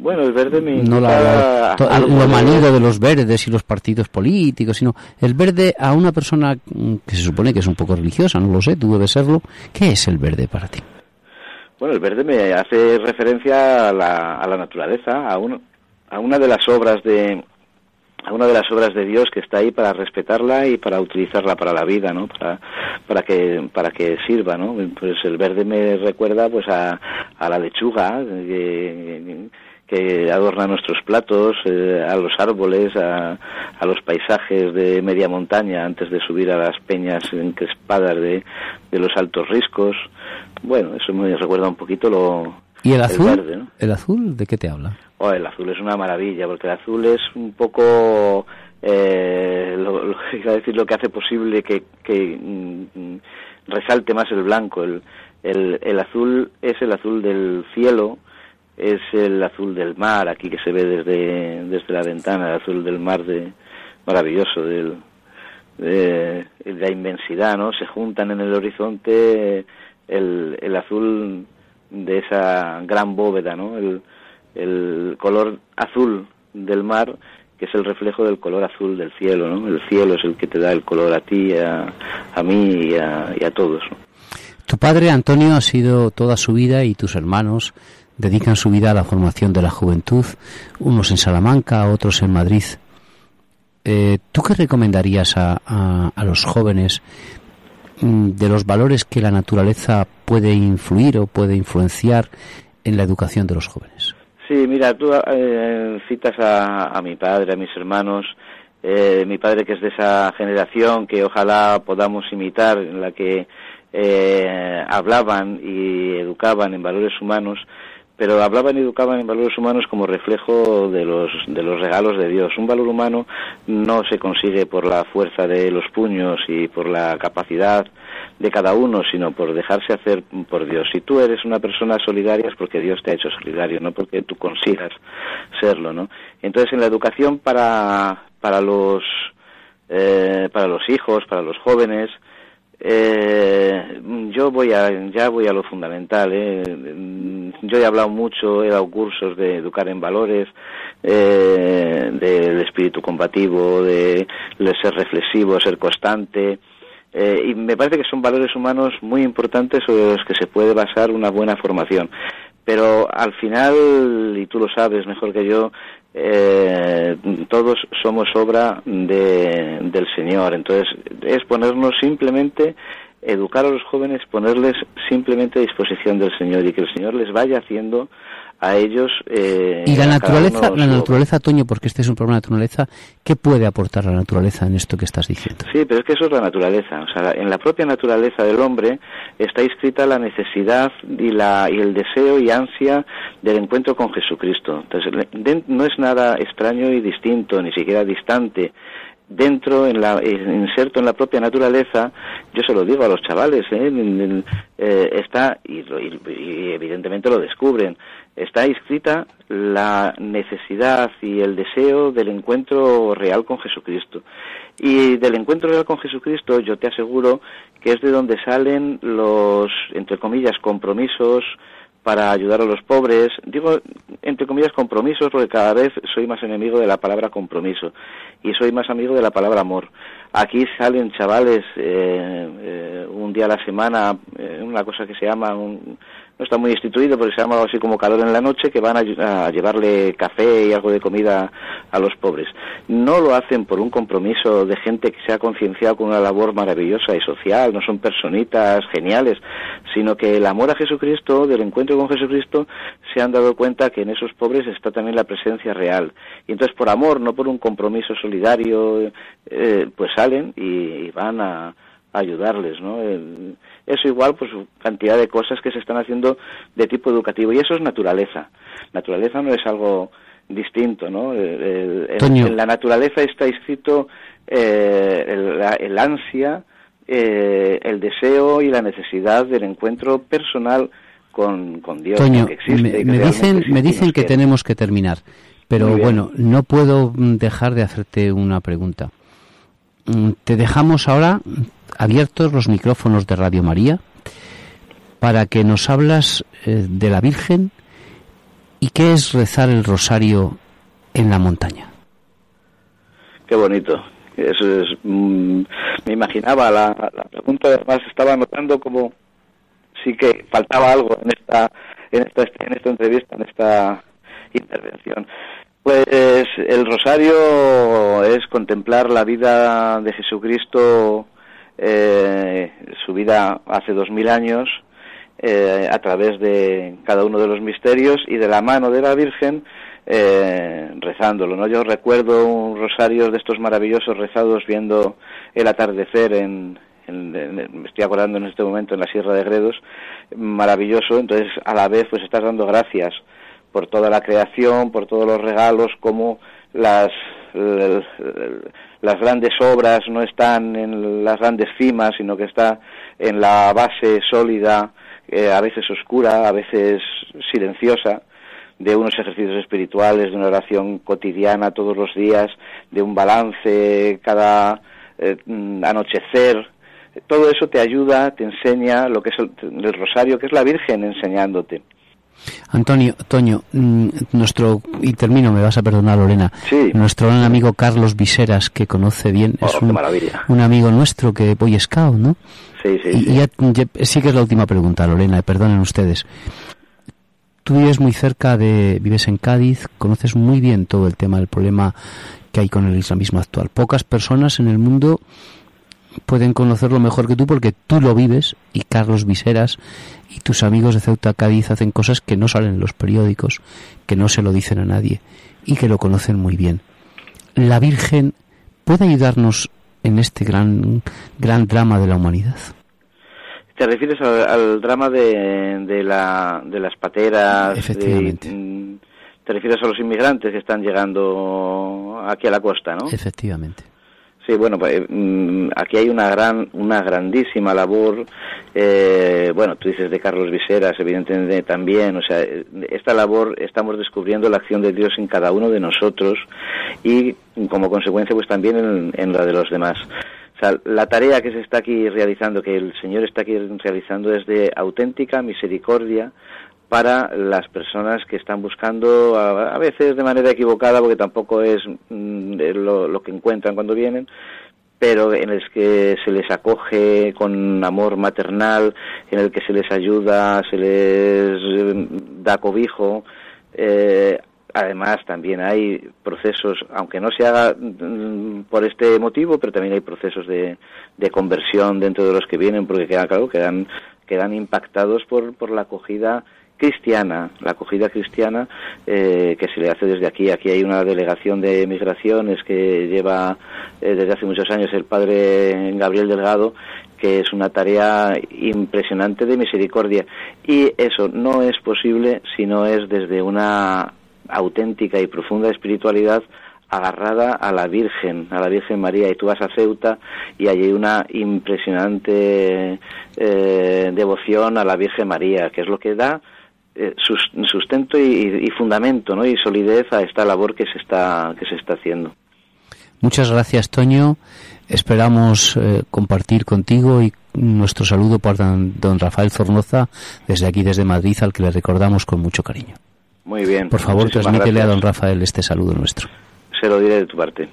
Bueno, el verde me no la, lo manido de los verdes y los partidos políticos, sino el verde a una persona que se supone que es un poco religiosa, no lo sé, tú debes serlo. ¿Qué es el verde para ti? Bueno, el verde me hace referencia a la, a la naturaleza, a, un, a una de las obras de, una de las obras de Dios que está ahí para respetarla y para utilizarla para la vida, ¿no? Para, para que para que sirva, ¿no? Pues el verde me recuerda pues a, a la lechuga que, que adorna nuestros platos, eh, a los árboles, a, a, los paisajes de media montaña antes de subir a las peñas encrespadas de, de los altos riscos. Bueno, eso me recuerda un poquito lo, ¿Y el azul? ¿El azul de qué te habla? Oh, el azul es una maravilla, porque el azul es un poco, eh, lo, decir, lo que hace posible que, que mm, resalte más el blanco. El, el, el azul es el azul del cielo, es el azul del mar, aquí que se ve desde, desde la ventana, el azul del mar de, maravilloso, del, de, de la inmensidad, ¿no? Se juntan en el horizonte el, el azul de esa gran bóveda, ¿no? El, el color azul del mar, que es el reflejo del color azul del cielo, ¿no? El cielo es el que te da el color a ti, a, a mí y a, a todos, Tu padre, Antonio, ha sido toda su vida y tus hermanos dedican su vida a la formación de la juventud, unos en Salamanca, otros en Madrid. Eh, ¿Tú qué recomendarías a, a, a los jóvenes mm, de los valores que la naturaleza puede influir o puede influenciar en la educación de los jóvenes. Sí, mira, tú eh, citas a, mi padre, a mis hermanos, eh, mi padre que es de esa generación que ojalá podamos imitar, en la que eh, hablaban y educaban en valores humanos, pero hablaban y educaban en valores humanos como reflejo de los, de los regalos de Dios. Un valor humano no se consigue por la fuerza de los puños y por la capacidad de cada uno, sino por dejarse hacer por Dios. Si tú eres una persona solidaria es porque Dios te ha hecho solidario, no porque tú consigas serlo, ¿no? Entonces, en la educación para, para los eh, para los hijos, para los jóvenes, eh, yo voy a, ya voy a lo fundamental. ¿eh? Yo he hablado mucho, he dado cursos de educar en valores, eh, del espíritu combativo, de, ser reflexivo, ser constante. Eh, y me parece que son valores humanos muy importantes sobre los que se puede basar una buena formación. Pero al final, y tú lo sabes mejor que yo, eh, todos somos obra de, del Señor. Entonces, es ponernos simplemente, educar a los jóvenes, ponerles simplemente a disposición del Señor y que el Señor les vaya haciendo a ellos. Eh, y la naturaleza, la naturaleza, Toño, porque este es un problema de naturaleza, ¿qué puede aportar la naturaleza en esto que estás diciendo? Sí, pero es que eso es la naturaleza. O sea, en la propia naturaleza del hombre está inscrita la necesidad y, la, y el deseo y ansia del encuentro con Jesucristo. Entonces, no es nada extraño y distinto, ni siquiera distante dentro, en la, inserto en la propia naturaleza, yo se lo digo a los chavales, ¿eh? Eh, está, y, y, evidentemente lo descubren, está inscrita la necesidad y el deseo del encuentro real con Jesucristo. Y del encuentro real con Jesucristo yo te aseguro que es de donde salen los, entre comillas, compromisos, para ayudar a los pobres. Digo, entre comillas, compromisos, porque cada vez soy más enemigo de la palabra compromiso y soy más amigo de la palabra amor. Aquí salen chavales eh, eh, un día a la semana, eh, una cosa que se llama un, no está muy instituido, pero se llama algo así como calor en la noche, que van a, llevarle café y algo de comida a los pobres. No lo hacen por un compromiso de gente que se ha concienciado con una labor maravillosa y social, no son personitas geniales, sino que el amor a Jesucristo, del encuentro con Jesucristo, se han dado cuenta que en esos pobres está también la presencia real. Y entonces por amor, no por un compromiso solidario, eh, pues salen y, van a, ayudarles, ¿no? Eso igual, pues cantidad de cosas que se están haciendo de tipo educativo y eso es naturaleza. Naturaleza no es algo distinto, ¿no? en la naturaleza está escrito eh, el, ansia, eh, el deseo y la necesidad del encuentro personal con, Dios. que existe, me, dicen, me dicen que, tenemos que terminar, pero bueno, no puedo dejar de hacerte una pregunta. Mm, te dejamos ahora abiertos los micrófonos de Radio María para que nos hablas eh, de la Virgen y qué es rezar el rosario en la montaña. Qué bonito. Eso es, mm, me imaginaba la, pregunta, además estaba notando como sí que faltaba algo en esta, en esta, en esta entrevista, en esta intervención. Pues el rosario es contemplar la vida de Jesucristo eh, su vida hace dos mil años eh, a través de cada uno de los misterios y de la mano de la Virgen eh, rezándolo. ¿no? Yo recuerdo un rosario de estos maravillosos rezados viendo el atardecer en, me estoy acordando en este momento en la Sierra de Gredos, maravilloso, entonces a la vez pues estás dando gracias por toda la creación, por todos los regalos, como las las grandes obras no están en las grandes cimas, sino que está en la base sólida, eh, a veces oscura, a veces silenciosa, de unos ejercicios espirituales, de una oración cotidiana todos los días, de un balance cada eh, anochecer. Todo eso te ayuda, te enseña lo que es el rosario, que es la Virgen enseñándote. Antonio, Toño, mm, nuestro, y termino, me vas a perdonar Lorena, sí. nuestro gran amigo Carlos Viseras, que conoce bien, es oh, un, amigo nuestro que Boy Scout, ¿no? Sí, sí. Y, sí que es la última pregunta, Lorena, perdonen ustedes. Tú vives muy cerca de, vives en Cádiz, conoces muy bien todo el tema del problema que hay con el islamismo actual. Pocas personas en el mundo pueden conocerlo mejor que tú porque tú lo vives y Carlos Viseras y tus amigos de Ceuta Cádiz hacen cosas que no salen en los periódicos, que no se lo dicen a nadie y que lo conocen muy bien. La Virgen puede ayudarnos en este gran, gran drama de la humanidad. ¿Te refieres al, drama de, de, la, de las pateras? Efectivamente. Mm, ¿Te refieres a los inmigrantes que están llegando aquí a la costa, no? Efectivamente. Sí, bueno, pues, mm, aquí hay una gran, una grandísima labor. Eh, bueno, tú dices de Carlos Viseras, evidentemente también. O sea, esta labor estamos descubriendo la acción de Dios en cada uno de nosotros y, como consecuencia, pues también en, en la de los demás. O sea, la tarea que se está aquí realizando, que el Señor está aquí realizando, es de auténtica misericordia para las personas que están buscando, a, veces de manera equivocada, porque tampoco es mm, lo, que encuentran cuando vienen, pero en el que se les acoge con amor maternal, en el que se les ayuda, se les mm, da cobijo. Eh, además, también hay procesos, aunque no se haga mm, por este motivo, pero también hay procesos de, de conversión dentro de los que vienen, porque quedan, claro, quedan, quedan impactados por, por la acogida cristiana, la acogida cristiana eh, que se le hace desde aquí. Aquí hay una delegación de migraciones que lleva eh, desde hace muchos años el padre Gabriel Delgado, que es una tarea impresionante de misericordia. Y eso no es posible si no es desde una auténtica y profunda espiritualidad agarrada a la Virgen, a la Virgen María, y tú vas a Ceuta y hay una impresionante eh, devoción a la Virgen María, que es lo que da eh, sustento y, fundamento ¿no? y solidez a esta labor que se está que se está haciendo. Muchas gracias, Toño. Esperamos eh, compartir contigo y nuestro saludo por don, Rafael Zornoza desde aquí, desde Madrid, al que le recordamos con mucho cariño. Muy bien. Por favor, transmítele a don Rafael este saludo nuestro. Se lo diré de tu parte.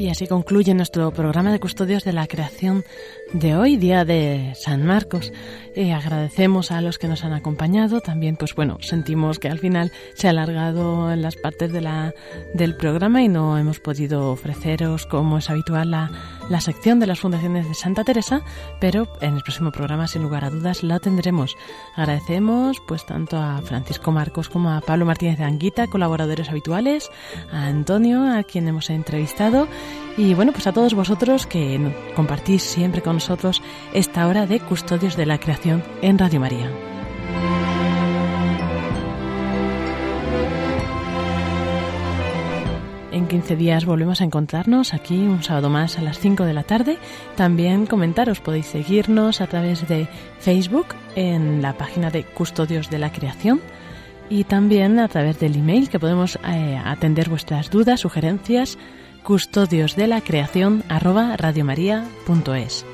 Y así concluye nuestro programa de custodios de la creación de hoy, día de San Marcos. Eh, agradecemos a los que nos han acompañado. También, pues bueno, sentimos que al final se ha alargado en las partes de la, del programa y no hemos podido ofreceros, como es habitual, la, la sección de las fundaciones de Santa Teresa, pero en el próximo programa, sin lugar a dudas, la tendremos. Agradecemos, pues, tanto a Francisco Marcos como a Pablo Martínez de Anguita, colaboradores habituales, a Antonio, a quien hemos entrevistado, y bueno, pues a todos vosotros que compartís siempre con nosotros esta hora de Custodios de la Creación en Radio María. En 15 días volvemos a encontrarnos aquí un sábado más a las 5 de la tarde. También comentaros, podéis seguirnos a través de Facebook en la página de Custodios de la Creación y también a través del email que podemos eh, atender vuestras dudas, sugerencias, custodios de la creación arroba radiomaria.es.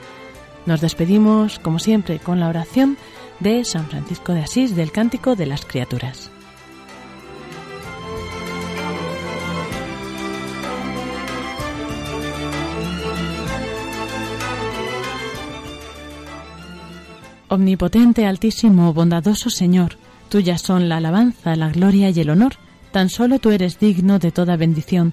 Nos despedimos, como siempre, con la oración de San Francisco de Asís del Cántico de las Criaturas. Omnipotente, altísimo, bondadoso Señor, tuyas son la alabanza, la gloria y el honor. Tan solo tú eres digno de toda bendición,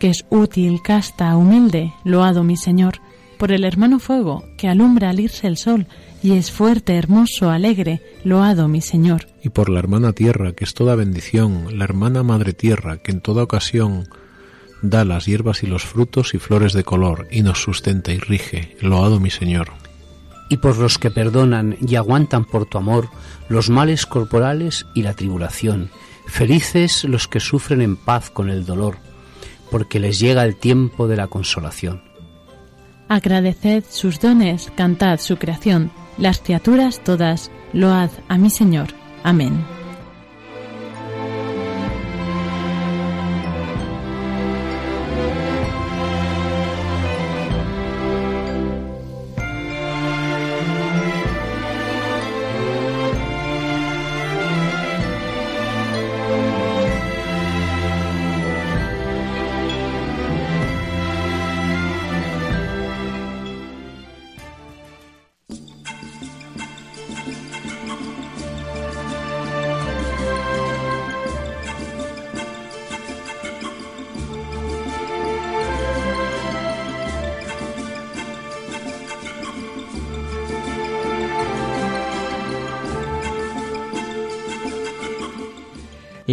que es útil, casta, humilde, loado mi Señor, por el hermano fuego, que alumbra al irse el sol, y es fuerte, hermoso, alegre, loado mi Señor. Y por la hermana tierra, que es toda bendición, la hermana madre tierra, que en toda ocasión da las hierbas y los frutos y flores de color, y nos sustenta y rige, loado mi Señor. Y por los que perdonan y aguantan por tu amor los males corporales y la tribulación, felices los que sufren en paz con el dolor, porque les llega el tiempo de la consolación. Agradeced sus dones, cantad su creación, las criaturas todas, load a mi Señor. Amén.